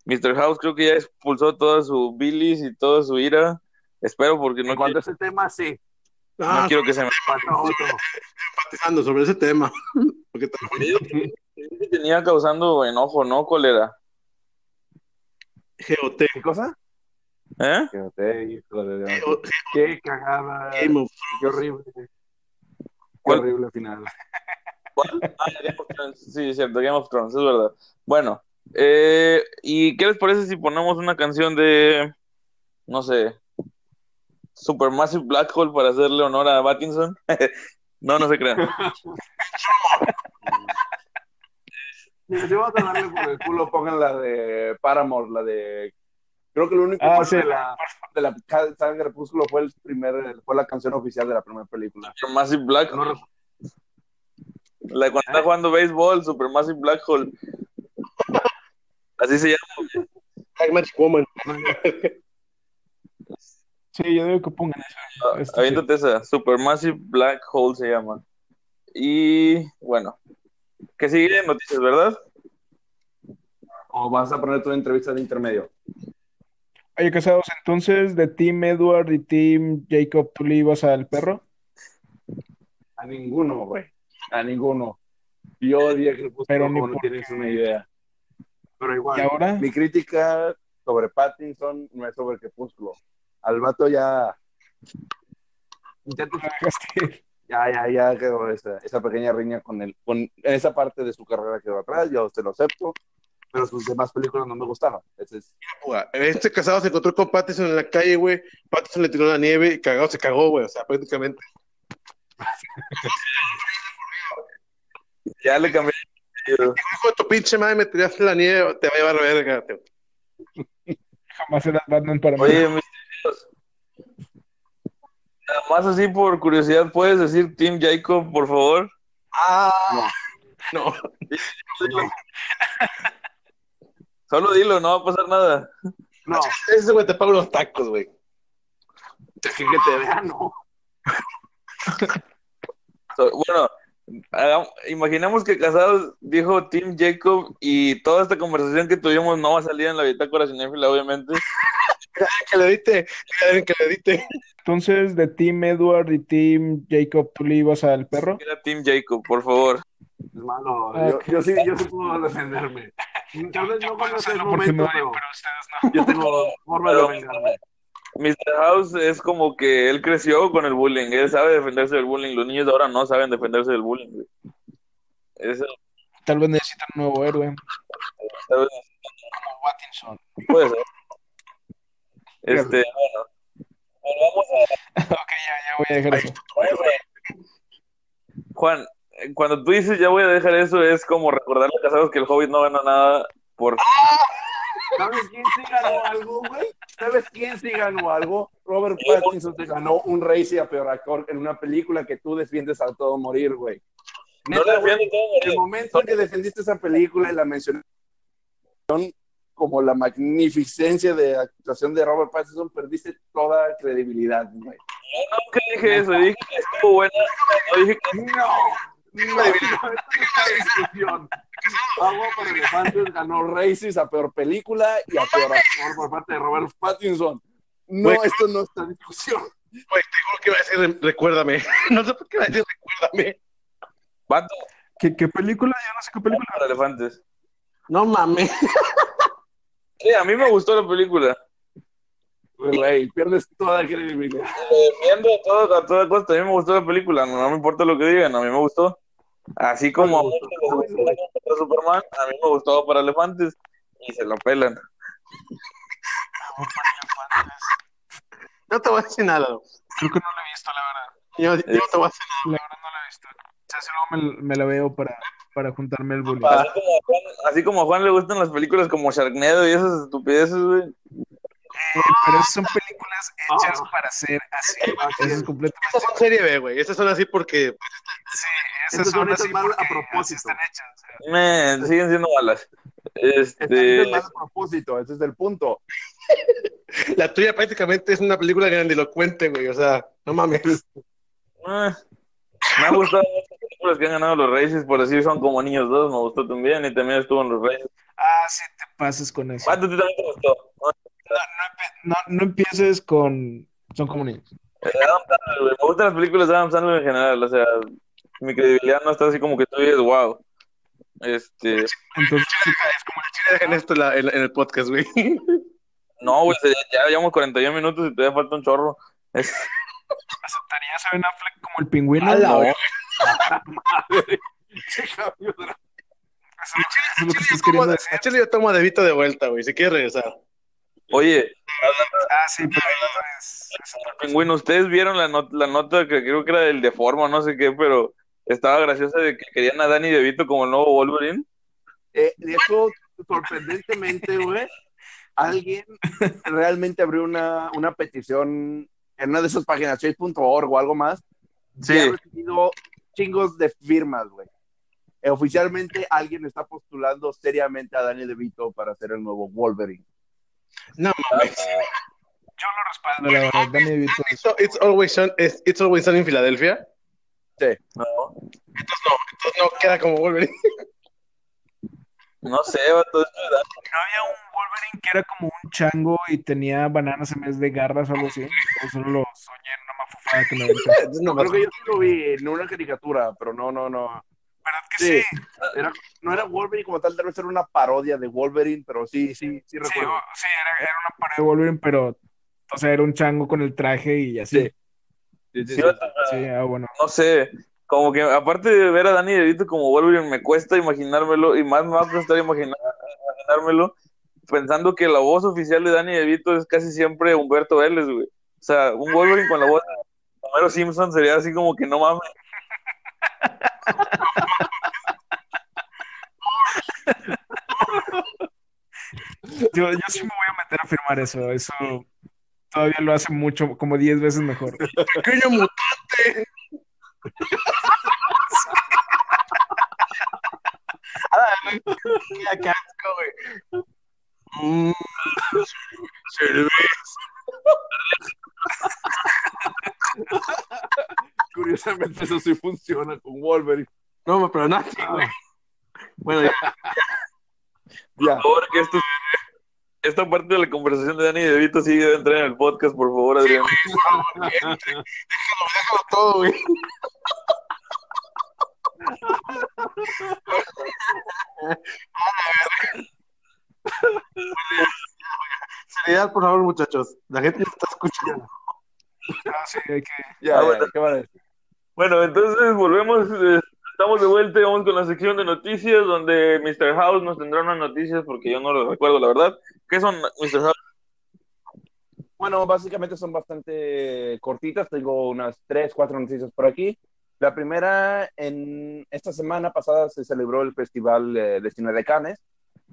Mr. House creo que ya expulsó toda su bilis y toda su ira. Espero porque no, En cuanto quiero, a ese tema, sí. No Ah, quiero que se me empatizando sobre ese tema. Porque te- tenía causando enojo, ¿no? Cólera. GOT. ¿Qué cosa? ¿Eh? Fíjate, hijo de Dios. G- Qué cagada. Qué horrible. Qué horrible final. ¿Cuál? Ah, Game of Thrones. Sí, es cierto, Game of Thrones, es verdad. Bueno, eh, ¿y qué les parece si ponemos una canción de, no sé, Supermassive Black Hole para hacerle honor a Pattinson? no, no se crean. Si vas a darle por el culo, pongan la de Paramore, la de. Creo que lo único Ah, sí. de la, de la de Crepúsculo fue, el primer, fue la canción oficial de la primera película. Supermassive Black Hole. La cuando está jugando béisbol, Supermassive Black Hole. Así se llama. Black Magic Woman. Sí, yo digo que pongan eso. Ah, Este sí. Aviéntate esa. Supermassive Black Hole se llama. Y bueno, que sigue noticias, ¿verdad? O vas a poner tu entrevista de intermedio. Oye, casados, entonces de Team Edward y Team Jacob, ¿tú le ibas al perro? A ninguno, güey. A ninguno. Yo odié Crepúsculo Pero ni como no por tienes una idea. Pero igual. ¿Y ahora? Mi crítica sobre Pattinson no es sobre Crepúsculo. Al vato ya. Ya, dejaste ir. ya, ya, ya quedó esa, esa pequeña riña con él. Con esa parte de su carrera quedó atrás, yo se lo acepto. pero sus demás películas no me gustaban. Ese es- Puga, Este casado se encontró con Pattinson en la calle, güey. Pattinson le tiró la nieve y cagado se cagó, güey. O sea, prácticamente. Ya le cambié. Hijo de tu pinche madre, me tiraste la nieve, te va a llevar verga. te- Jamás eras Batman para mí. Oye, nada más así por curiosidad, ¿puedes decir Team Jacob, por favor? Ah, no. Solo dilo, no va a pasar nada. No, Ese güey te paga unos tacos, güey. que, que te vean, no. So- bueno, hagam- imaginemos que Casados dijo Team Jacob y toda esta conversación que tuvimos no va a salir en la bitácora cinéfila, obviamente. Que le diste, que le diste. Entonces, de Team Edward y Team Jacob, ¿tú le ibas al perro? Era Team Jacob, por favor. Hermano, Ah, yo, sí, yo sí puedo defenderme. Tal vez no cuando sea el momento, no, pero ustedes no. yo tengo forma de vengarme. Mr. House es como que él creció con el bullying, él sabe defenderse del bullying, los niños de ahora no saben defenderse del bullying. güey. Eso Tal vez necesitan un nuevo héroe. ¿sabes? Como Wattinson. puede ser. Este, bueno, volvamos a ok, ya, ya voy a dejar eso. Juan, eh, cuando tú dices ya voy a dejar eso, es como recordarle a Casados que el Hobbit no ganó nada por... ¿Sabes quién sí ganó algo, güey? ¿Sabes quién sí ganó algo? Robert Pattinson se ganó un Razzie a peor actor en una película que tú defiendes a todo morir, güey. No Neta, le güey, defiendo todo, el güey. momento en que defendiste esa película y la mencionaste como la magnificencia de actuación de Robert Pattinson, perdiste toda credibilidad, güey. Nunca dije eso, dije que estuvo buena, no dije que... No, no, discusión. Agua para Elefantes ganó Races a peor película y a peor actor por parte de Robert Pattinson. No, Güey. esto no está en discusión. Güey, te juro que iba a decir, recuérdame. No sé por qué iba a decir, recuérdame. Vato, ¿Qué, qué película? Yo no sé qué película. para elefantes. No mames. Sí, a mí me gustó la película. Güey, pierdes toda credibilidad. Defiendo a todo- a toda costa, a mí me gustó la película, no, no me importa lo que digan, a mí me gustó. Así como a ¿Cuál muchos les gustó? Superman, a mí me gustó para elefantes y se lo pelan. No te voy a decir nada. Creo que no la he visto, la verdad. Yo, yo no te voy a decir La verdad no la he visto. O sea, si luego me, me la veo para, para juntarme el bullying. Así como, a Juan, así como a Juan le gustan las películas como Sharknado y esas estupideces, güey. Eh, pero son películas hechas Ah. para ser así. Eso es. completamente. Estas son serie B, güey. Estas son así porque. Sí, esas son son hechas así mal a porque así propósito. están hechas. o sea. Men, siguen siendo malas. Este es el mal a propósito, ese es el punto. La tuya prácticamente es una película grandilocuente, güey. O sea, no mames. eh, me han gustado películas que han ganado los Races, por así son como Niños 2, me gustó también y también estuvo en los Races. Ah, sí te pases con eso. ¿a ti también te gustó? ¿no? No, no empieces con. Son como niños. Eh, Adam Sandler. Me gustan las películas de Adam Sandler en general, o sea, mi credibilidad no está así como que tú dices, wow. Este, Entonces, Es como el chile dejan esto en, la- en- en el podcast, güey. no, güey, se- ya llevamos 41 minutos y todavía falta un chorro. Es- ¿aceptarías a Ben Affleck como el pingüino? A la No, eso, eso estás Yo tomo-. A Chile yo tomo a Devito de vuelta, güey. Si quieres regresar. Oye, Ah, sí, pero eso es. Pingüino, ustedes vieron la, not- la nota que creo que era del de forma, no sé qué, pero estaba graciosa de que querían a Danny DeVito como el nuevo Wolverine. Eh, de hecho, sorprendentemente, güey, alguien realmente abrió una, una petición en una de esas páginas, chase.org o algo más, Sí, y ha recibido chingos de firmas, güey. Oficialmente alguien está postulando seriamente a Daniel DeVito para ser el nuevo Wolverine. No mames. Yo lo respaldo, la verdad. Danny DeVito it's always sun, it's, it's always en Filadelfia. no, Entonces no queda como Wolverine. no sé, vato, esto es- ¿No había un Wolverine que era como un chango y tenía bananas en vez de garras o algo así? O solo lo soñé en una mafufada que me aventé. No, Creo que yo sí lo vi en una caricatura, pero no, no, no. ¿Verdad que Sí. sí? Era, no era Wolverine como tal, tal vez era una parodia de Wolverine, pero sí, sí, sí Sí, recuerdo. sí, era, era una pared de Wolverine, pero, o sea, era un chango con el traje y así. Sí. Sí, sí, sí, sí. vato, Sí, ah, bueno. no sé, como que aparte de ver a Danny DeVito como Wolverine, me cuesta imaginármelo y más me va a costar imaginar, recomendármelo, pensando que la voz oficial de Danny DeVito es casi siempre Humberto Vélez, güey. O sea, un Wolverine con la voz de Homero Simpson sería así como que no mames. Yo, yo sí me voy a meter a firmar eso. Eso todavía lo hace mucho, como 10 veces mejor. Pequeño mutante. Qué qué asco, güey. Cerveza. Curiosamente, eso sí funciona con Wolverine. No, pero nada, güey. Bueno, ya. Ya. Por favor, que esto, esta parte de la conversación de Danny DeVito sí debe entrar en el podcast, por favor, Adrián. déjalo, déjalo todo, güey. Por favor, muchachos. La gente nos está escuchando. Ah, sí, hay que... Ya, Ah, ya, bueno. Bueno, entonces volvemos, eh, estamos de vuelta y vamos con la sección de noticias, donde Mr. House nos tendrá unas noticias, porque yo no lo recuerdo, la verdad. ¿Qué son, Mr. House? Bueno, básicamente son bastante cortitas. Tengo unas tres, cuatro noticias por aquí. La primera, en esta semana pasada se celebró el Festival eh, de Cine de Cannes.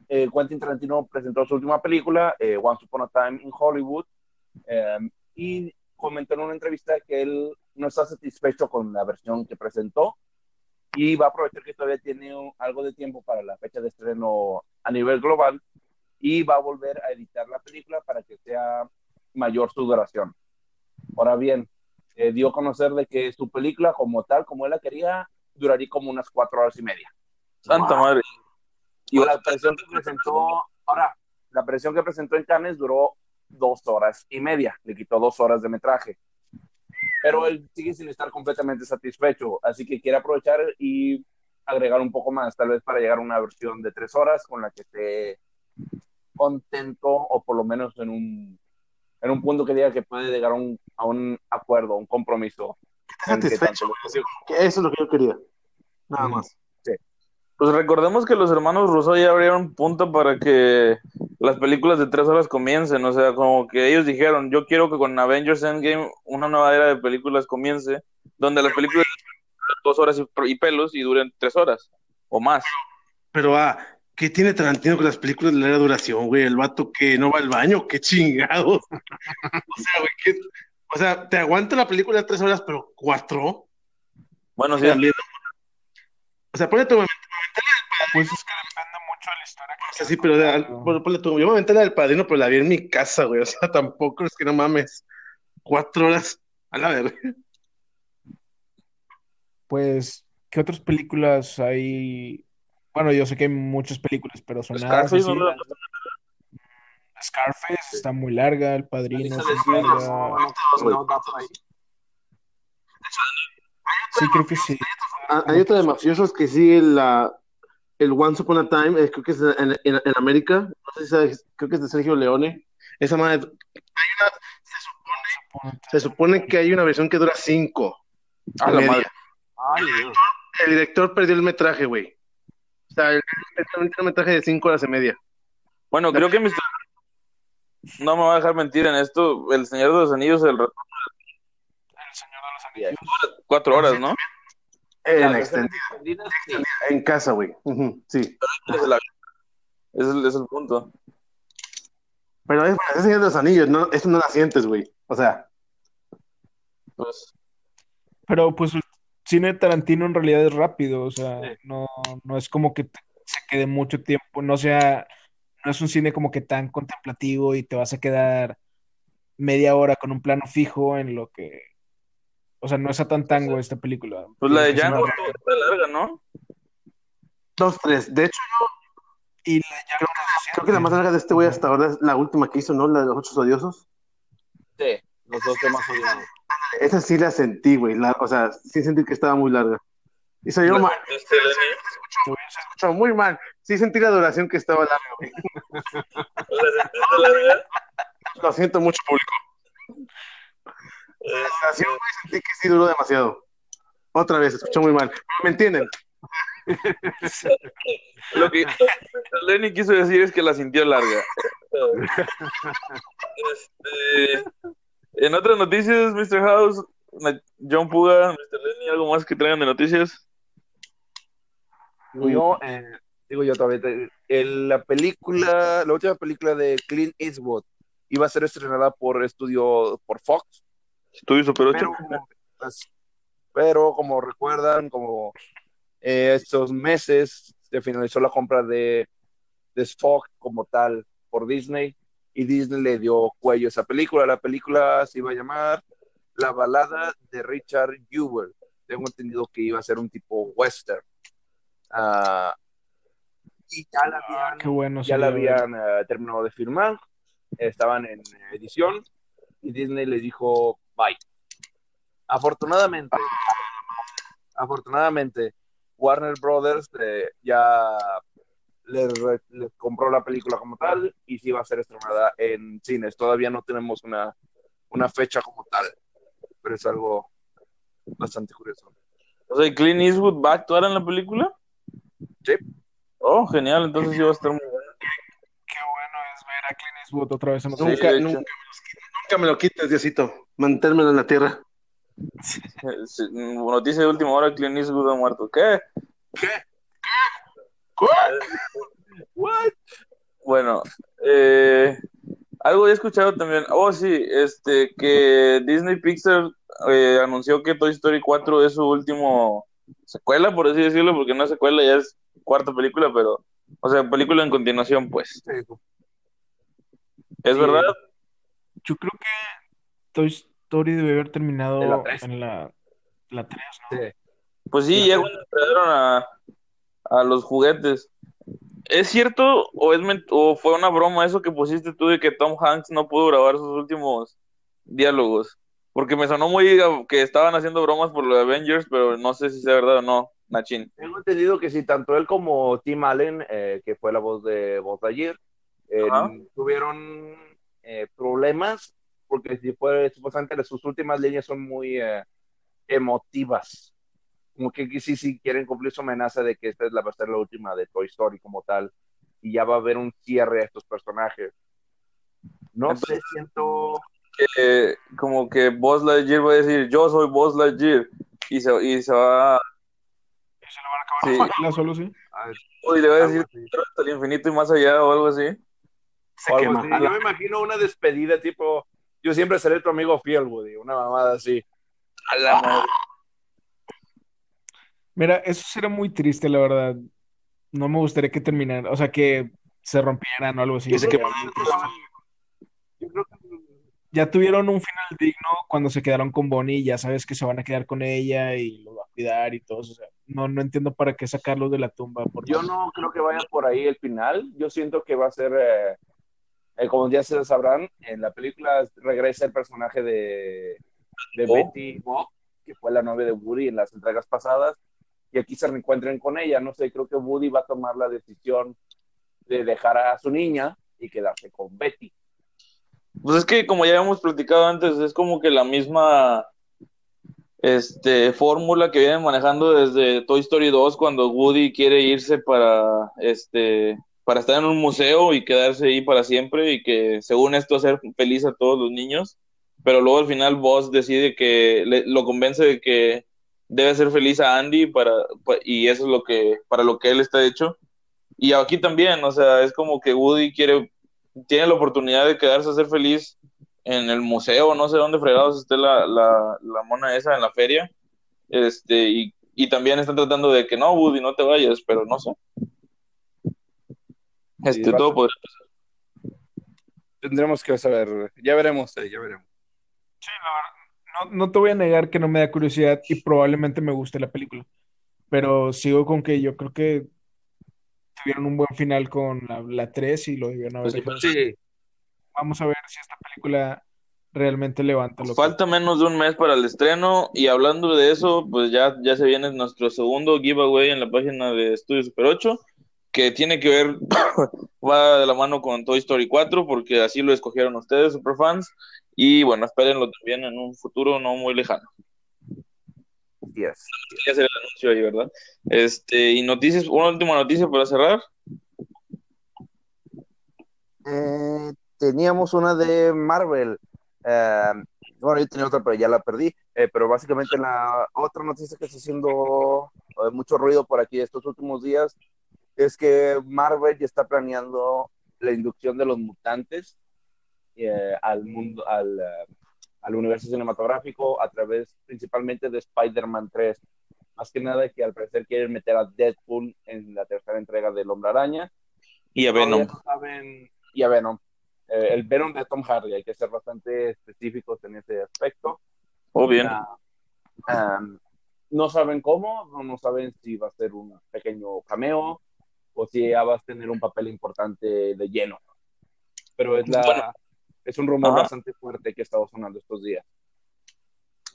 Eh, Quentin Tarantino presentó su última película, eh, Once Upon a Time in Hollywood, eh, y comentó en una entrevista que él no está satisfecho con la versión que presentó y va a aprovechar que todavía tiene un- algo de tiempo para la fecha de estreno a nivel global y va a volver a editar la película para que sea mayor su duración. Ahora bien, eh, dio a conocer de que su película como tal, como él la quería, duraría como unas cuatro horas y media. Santa madre. Y la presión que presentó, ahora, la presión que presentó en Cannes duró dos horas y media, le quitó dos horas de metraje. Pero él sigue sin estar completamente satisfecho, así que quiere aprovechar y agregar un poco más, tal vez para llegar a una versión de tres horas con la que esté contento o por lo menos en un, en un punto que diga que puede llegar a un, a un acuerdo, un compromiso. en que Satisfecho, tanto- Eso es lo que yo quería. Nada más. Pues recordemos que los hermanos Russo ya abrieron punto para que las películas de tres horas comiencen, o sea, como que ellos dijeron, yo quiero que con Avengers Endgame una nueva era de películas comience, donde las películas duren dos horas y, y pelos y duren tres horas o más. Pero, ah, ¿qué tiene Tarantino con las películas de larga duración, güey? El vato que no va al baño, qué chingados. o sea, güey, ¿qué- O sea, te aguanta la película de tres horas, pero cuatro. Bueno, sí. O sea, ponle tu Pues es que depende mucho de la historia. O sea, sí, pero de- bueno, ponle tú, yo me aventé la del padrino, pero la vi en mi casa, güey. O sea, tampoco es que no mames. Cuatro horas a la verga. Pues, ¿qué otras películas hay? Bueno, yo sé que hay muchas películas, pero sonadas Scarface así. no la- Scarface está muy larga, El Padrino Lista está larga. Sí, creo que sí. Ah, Hay otra de mafiosos que sigue la, el Once Upon a Time, eh, creo que es en, en, en América. No sé si sabes, creo que es de Sergio Leone. Esa madre. Hay una, se, supone, se supone que hay una versión que dura cinco. A la media. madre. Ay, Dios. El director perdió el metraje, güey. O sea, el el un metraje de cinco horas y media. Bueno, creo que Mr. No me va a dejar mentir en esto, El Señor de los Anillos, el ratón, El Señor de los Anillos. Cuatro horas, ¿no? En extendida. En casa, güey. Sí. Ese es, la- ese es el, es el punto. Pero es, es de los Anillos, no, eso no la sientes, güey. O sea, Pues, Pero pues el cine de Tarantino en realidad es rápido, o sea, Sí. no, no es como que se quede mucho tiempo, no sea, no es un cine como que tan contemplativo y te vas a quedar media hora con un plano fijo en lo que, o sea, no es a tan tango esta película. pues la de que Django está larga, ¿no? dos, tres. De hecho, Y la de Django creo que la más larga de este güey hasta ahora es la última que hizo, ¿no? La de los ocho odiosos. Sí, los dos temas odiados. Esa sí la sentí, güey. la- o sea, sí sentí que estaba muy larga. Y se oyó mal, Este, se escuchó muy mal. Sí sentí la duración que estaba larga, güey. sea, ¿sentiste larga? Lo siento mucho, público. La duración, güey, sentí que sí duró demasiado. Otra vez, escuchó muy mal. Me entienden. Lo que Lenny quiso decir es que la sintió larga. Este, en otras noticias, Mr. House, John Puga, Mr. Lenny, ¿algo más que traigan de noticias? Digo yo, eh, digo yo todavía, te- el- la película, la última película de Clint Eastwood iba a ser estrenada por estudio, por Fox, Estudio Super 8. pero como, pues, pero como recuerdan, como eh, estos meses se finalizó la compra de, de Fox como tal por Disney y Disney le dio cuello a esa película. La película se iba a llamar La balada de Richard Jewell. Tengo entendido que iba a ser un tipo western. Ah, y ya la habían, Qué bueno. ya la habían eh, terminado de filmar, estaban en edición y Disney les dijo bye. Afortunadamente, afortunadamente, Warner Brothers eh, ya les, les compró la película como tal y sí va a ser estrenada en cines. Todavía no tenemos una, una fecha como tal, pero es algo bastante curioso. O sea, ¿Clint Eastwood va a actuar en la película? Sí. Oh, genial, entonces sí va a estar muy bueno. Qué bueno es ver a Clint Eastwood otra vez en Sí, Nunca, nunca, me los quites, nunca me lo quites, Diosito. Mantérmelo en la tierra. Sí, Noticia de última hora, Clint Eastwood ha muerto. ¿Qué? What? Bueno, eh, algo he escuchado también. Oh, sí, este, que Disney Pixar eh, anunció que Toy Story 4 es su último secuela, por así decirlo, porque no es secuela, ya es cuarta película, pero, o sea, película en continuación, pues. ¿Es Sí. verdad? Yo creo que Toy Story debe haber terminado En la en la, la 3, ¿no? Sí. Pues sí, ya cuando trajeron a, a los juguetes. ¿Es cierto o, es ment- o fue una broma eso que pusiste tú de que Tom Hanks no pudo grabar sus últimos diálogos? Porque me sonó muy que estaban haciendo bromas por lo de Avengers, pero no sé si sea verdad o no, Nachin. Tengo entendido que sí, tanto él como Tim Allen, eh, que fue la voz de Voz Lightyear, eh, tuvieron eh, problemas porque si fue, supuestamente sus últimas líneas son muy eh, emotivas. Como que sí, sí quieren cumplir su amenaza de que esta es la, va a ser la última de Toy Story como tal y ya va a haber un cierre a estos personajes. No Entonces- sé, siento... Que, como que Buzz Lightyear va a decir, yo soy Buzz Lightyear, y se, y se va, Y se lo van a acabar Sí. ojalá solo sí. a ver, y le va a decir, hasta el infinito y más allá, o algo así. Se O algo quema. así. Yo me imagino una despedida tipo, yo siempre seré tu amigo fiel, Woody, una mamada así. A la madre. Mira, eso sería muy triste, la verdad. No me gustaría que terminara, o sea, que se rompieran o algo así. Yo creo que Ya tuvieron un final digno cuando se quedaron con Bonnie, ya sabes que se van a quedar con ella y lo va a cuidar y todo eso. O sea, no, no entiendo para qué sacarlos de la tumba. Por Yo no creo que vaya por ahí el final. Yo siento que va a ser, eh, eh, como ya se sabrán, en la película regresa el personaje de, de Bo. Betty Bob, que fue la novia de Woody en las entregas pasadas, y aquí se reencuentren con ella. No sé, creo que Woody va a tomar la decisión de dejar a su niña y quedarse con Betty. Pues es que como ya habíamos platicado antes, es como que la misma este fórmula que vienen manejando desde Toy Story 2 cuando Woody quiere irse para este para estar en un museo y quedarse ahí para siempre y que según esto hacer feliz a todos los niños, pero luego al final Buzz decide que le- lo convence de que debe hacer feliz a Andy para pa- y eso es lo que para lo que él está hecho. Y aquí también, o sea, es como que Woody quiere tiene la oportunidad de quedarse a ser feliz en el museo, no sé dónde fregados esté la, la, la mona esa en la feria. Este, y, y también están tratando de que no, Woody, no te vayas, pero no sé. Este, va todo ser- podría Tendremos que saber, ya veremos, eh, ya veremos. Sí, la verdad, no, no te voy a negar que no me da curiosidad y probablemente me guste la película. Pero sigo con que yo creo que tuvieron un buen final con la, la 3 y lo debieron haber Pues sí, dejado. Sí, Vamos a ver si esta película realmente levanta lo que- Falta menos de un mes para el estreno y hablando de eso, pues ya, ya se viene nuestro segundo giveaway en la página de Estudio Super 8, que tiene que ver, va de la mano con Toy Story 4, porque así lo escogieron ustedes, superfans, y bueno, espérenlo también en un futuro no muy lejano. Yes. que hacer el anuncio ahí, ¿verdad? Este, y noticias, una última noticia para cerrar. Eh, teníamos una de Marvel. Eh, bueno, yo tenía otra, pero ya la perdí. Eh, pero básicamente la otra noticia que está haciendo eh, mucho ruido por aquí estos últimos días es que Marvel ya está planeando la inducción de los mutantes eh, al mundo, al, eh, al universo cinematográfico a través principalmente de Spider-Man 3. Más que nada que al parecer quieren meter a Deadpool en la tercera entrega del Hombre Araña. Y a Venom. Saben- y a Venom. Eh, el Venom de Tom Hardy, hay que ser bastante específicos en ese aspecto. Oh, bien. Um, no saben cómo, no, no saben si va a ser un pequeño cameo o si ya vas a tener un papel importante de lleno. Pero es, la, Bueno. es un rumor Ajá. bastante fuerte que ha estado sonando estos días.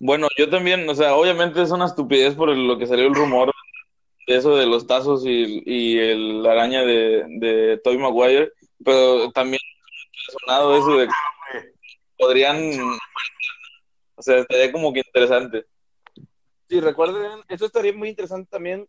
Bueno, yo también, o sea, obviamente es una estupidez por lo que salió el rumor de eso de los tazos y, y el la araña de, de Tobey Maguire, pero también ha sonado eso de que podrían, o sea, estaría como que interesante. Sí, recuerden, eso estaría muy interesante también,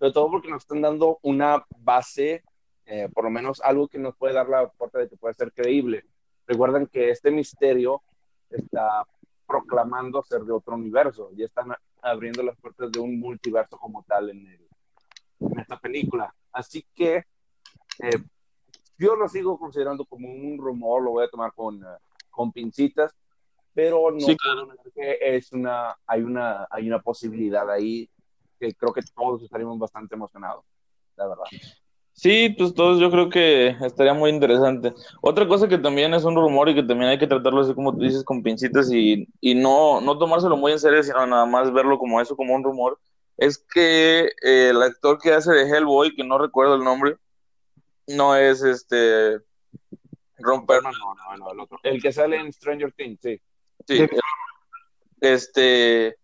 sobre todo porque nos están dando una base, eh, por lo menos algo que nos puede dar la puerta de que puede ser creíble. Recuerden que este misterio está proclamando ser de otro universo, ya están abriendo las puertas de un multiverso como tal en, el- en esta película. Así que eh, yo lo sigo considerando como un rumor, lo voy a tomar con, eh, con pincitas, pero no Sí, negar que es una, hay una, hay una posibilidad ahí que creo que todos estaríamos bastante emocionados, la verdad. Sí, pues todos yo creo que estaría muy interesante. Otra cosa que también es un rumor y que también hay que tratarlo así como tú dices, con pincitas y, y no, no tomárselo muy en serio, sino nada más verlo como eso, como un rumor, es que eh, el actor que hace de Hellboy, que no recuerdo el nombre, no es este Ron Perlman, No, no, no, el otro. El que sale en Stranger Things, sí. sí, este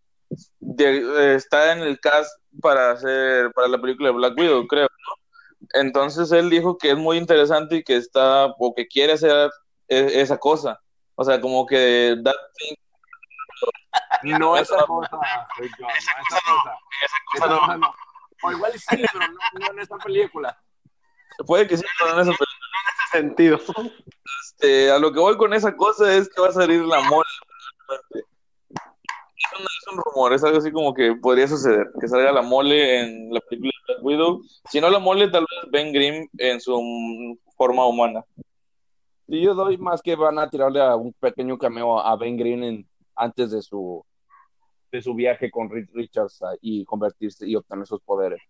de- está en el cast para hacer para la película de Black Widow, creo, ¿no? Entonces él dijo que es muy interesante y que está o que quiere hacer e- esa cosa. O sea, como que that thing, No esa cosa, no esa cosa. Esa cosa no. O igual sí, pero no, no en esta película. puede que sí, pero no en esa película. sentido. Este, a lo que voy con esa cosa es que va a salir la mole. Es un, rumor, es algo así como que podría suceder, que salga la mole en la película de Black Widow. Si no la mole, tal vez Ben Grimm en su forma humana. Y yo doy más que van a tirarle a un pequeño cameo a Ben Green en- antes de su de su viaje con Reed Richards a- y convertirse y obtener sus poderes.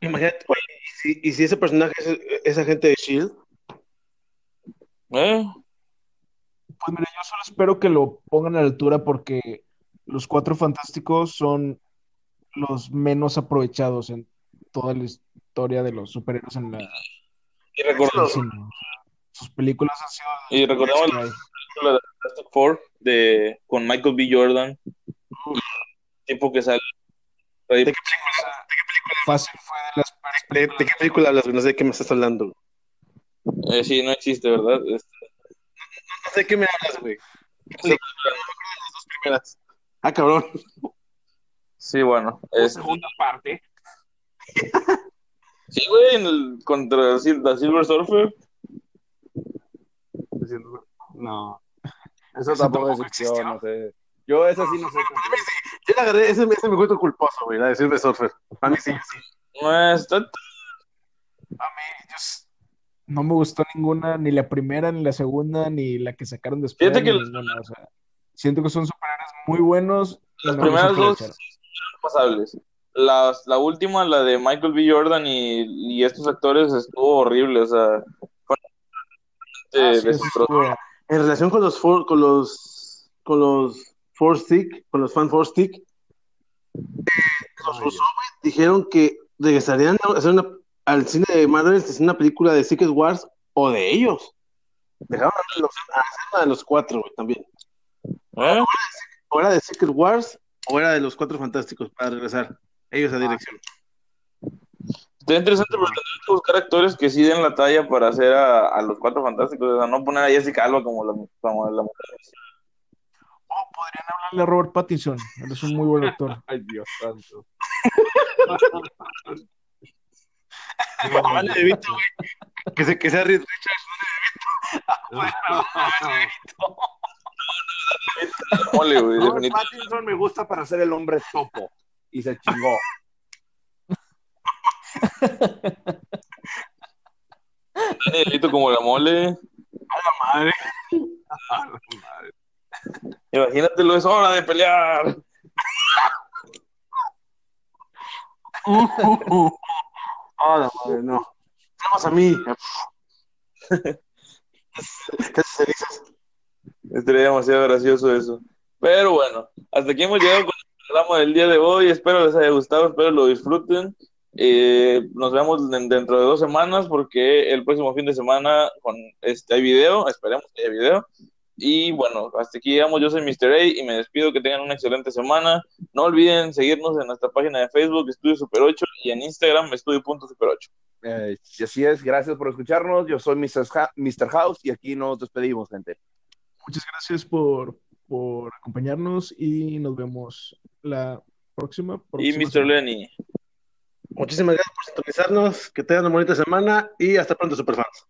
Imagínate, oye, ¿y si, y si ese personaje es, es agente de Shield, ¿Eh? Pues mira, yo solo espero que lo pongan a la altura porque los cuatro fantásticos son los menos aprovechados en toda la historia de los superhéroes en la Y, recordemos, cine. Sus películas han sido y recordemos que la película de Fantastic Four de, con Michael B. Jordan, el tipo que sale. ahí. ¿De qué fácil fue de las ¿De, de qué película hablas? No sé de qué me estás hablando. Eh, sí, no existe, ¿verdad? Este, No sé de qué me hablas, güey. ¿Qué película? No me acuerdo de las dos primeras. Ah, cabrón. sí, bueno. La es- segunda parte. sí, güey, en el- contra la Silver Surfer. No. Eso Eso tampoco tampoco existió, existió. no sé. Yo esa sí no sé. Yo la agarré, ese, ese me encuentro culposo, güey, la de Silver Surfer. Para mí sí, sí. No está A mí yo no me gustó ninguna, ni la primera, ni la segunda, ni la que sacaron después. Fíjate que ninguna, o sea, siento que son superhéroes muy buenos. Las no primeras dos eran pasables. Las- la última, la de Michael B. Jordan y, y estos actores, estuvo horrible. O sea, fue Ah, sí, En relación con los for- con los con los Force Stick, con los fan Force Stick, eh, los güey, dijeron que regresarían a hacer una, al cine de Marvel hacer una película de Secret Wars o de ellos. Dejaron a, los, a hacer una de los cuatro, güey, también. ¿Eh? O era de Secret Wars o era de los cuatro fantásticos para regresar ellos a dirección. Está interesante, pero tendrían que buscar actores que sí den la talla para hacer a, a los cuatro fantásticos. O sea, no poner a Jessica Alba como la, como la mujer. podrían hablarle a Robert Pattinson. Él es un muy buen actor. Ay, Dios santo. Vale, de Vito, güey. Que, se, que sea Reed Richards, vale, de Vito. Mole, güey, Pattinson me gusta para ser el hombre topo. Y se chingó. Danny DeVito como la mole. Madre. Imagínatelo, es hora de pelear. Ah, la madre, no. Nada más a mí. ¿Qué cenizas? Estaría demasiado gracioso eso. Pero bueno, hasta aquí hemos llegado con el programa del día de hoy. Espero les haya gustado, espero lo disfruten. Eh, nos vemos den- dentro de dos semanas porque el próximo fin de semana con este hay video, esperemos que haya video. Y bueno, hasta aquí llegamos. Yo soy Mr. A y me despido. Que tengan una excelente semana. No olviden seguirnos en nuestra página de Facebook, Estudio Super 8, y en Instagram, Estudio.super8. Eh, así es, gracias por escucharnos. Yo soy Mr. Ha- Mr. House y aquí nos despedimos, gente. Muchas gracias por, por acompañarnos y nos vemos la próxima. Y próxima Mr. semana. Lenny. Muchísimas gracias por sintonizarnos. Que tengan una bonita semana y hasta pronto, superfans.